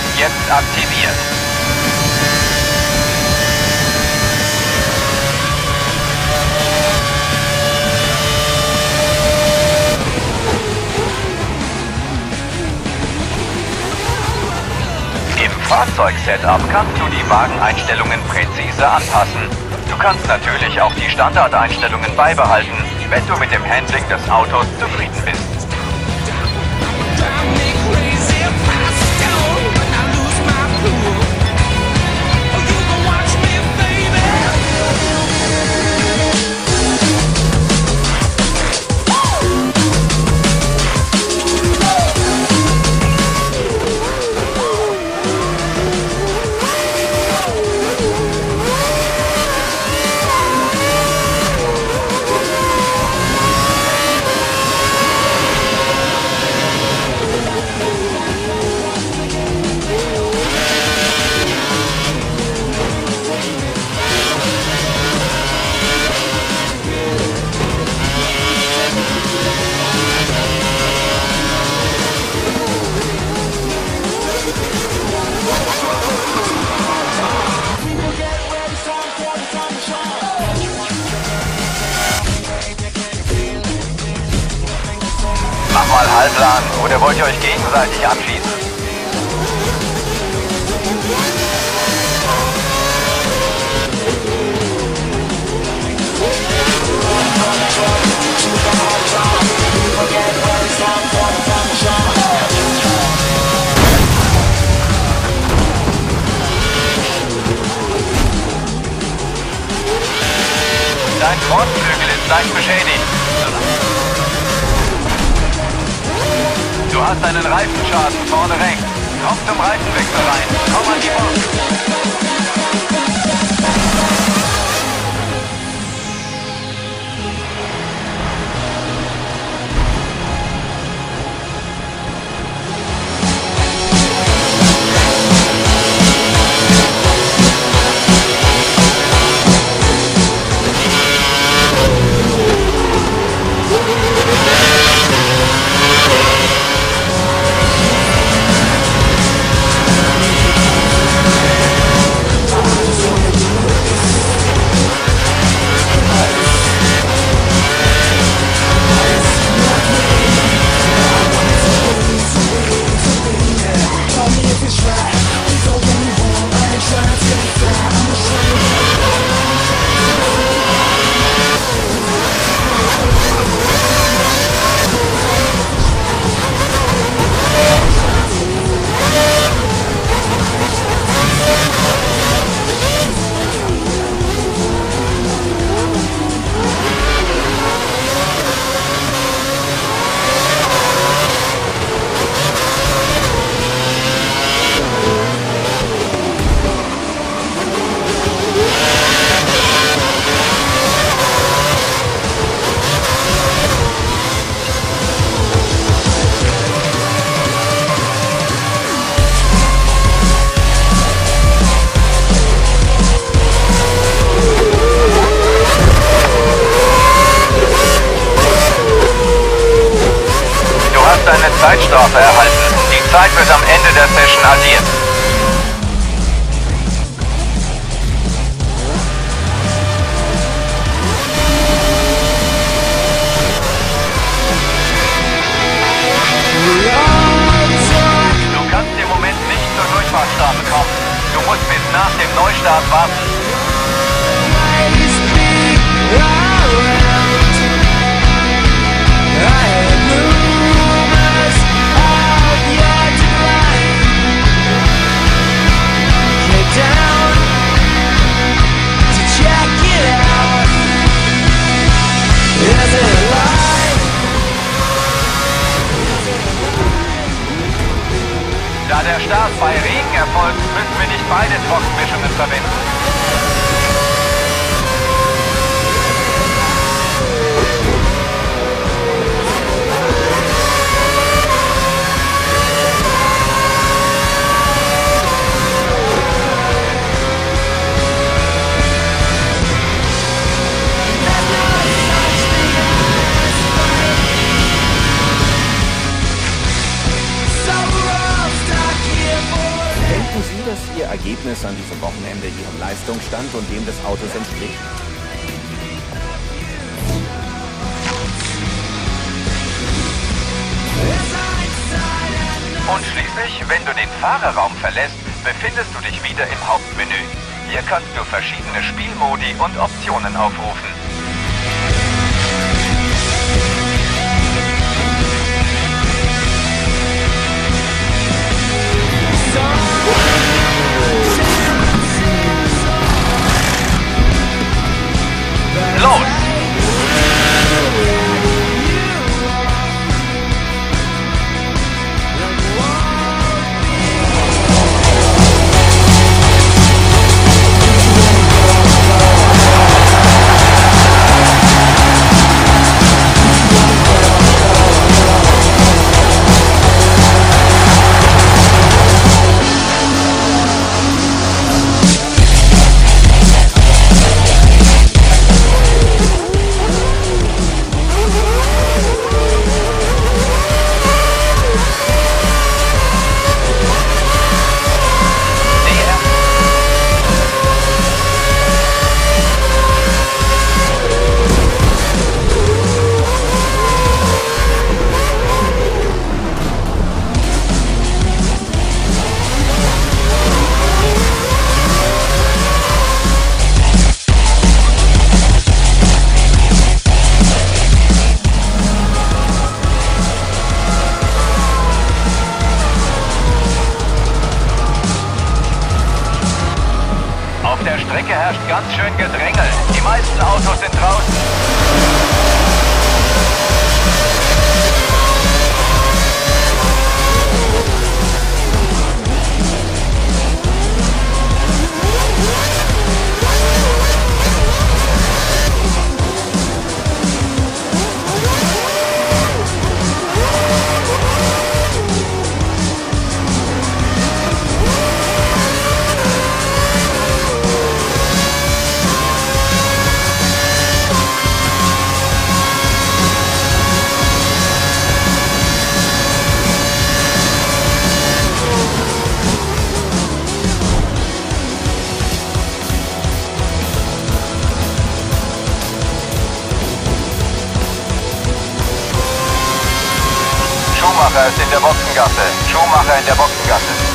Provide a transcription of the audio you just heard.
Ist jetzt aktiviert. Im Fahrzeugsetup kannst du die Wageneinstellungen präzise anpassen. Du kannst natürlich auch die Standardeinstellungen beibehalten, wenn du mit dem Handling des Autos zufrieden bist. Halblang, oder wollt ihr euch gegenseitig anschießen? Dein Frontflügel ist leicht beschädigt. Du hast einen Reifenschaden vorne rechts. Komm zum Reifenwechsel rein. Komm an die Box. Zeitstrafe erhalten. Die Zeit wird am Ende der Session addiert. Du kannst im Moment nicht zur Durchfahrtsstrafe kommen. Du musst bis nach dem Neustart warten. Bei Regen erfolgt, müssen wir nicht beide Trockenmischungen verwenden. Ergebnis an diesem Wochenende Ihrem Leistungsstand und dem des Autos entspricht? Und schließlich, wenn du den Fahrerraum verlässt, befindest du dich wieder im Hauptmenü. Hier kannst du verschiedene Spielmodi und Optionen aufrufen. schön gedreht. Der Boxengasse. Schumacher in der Boxengasse.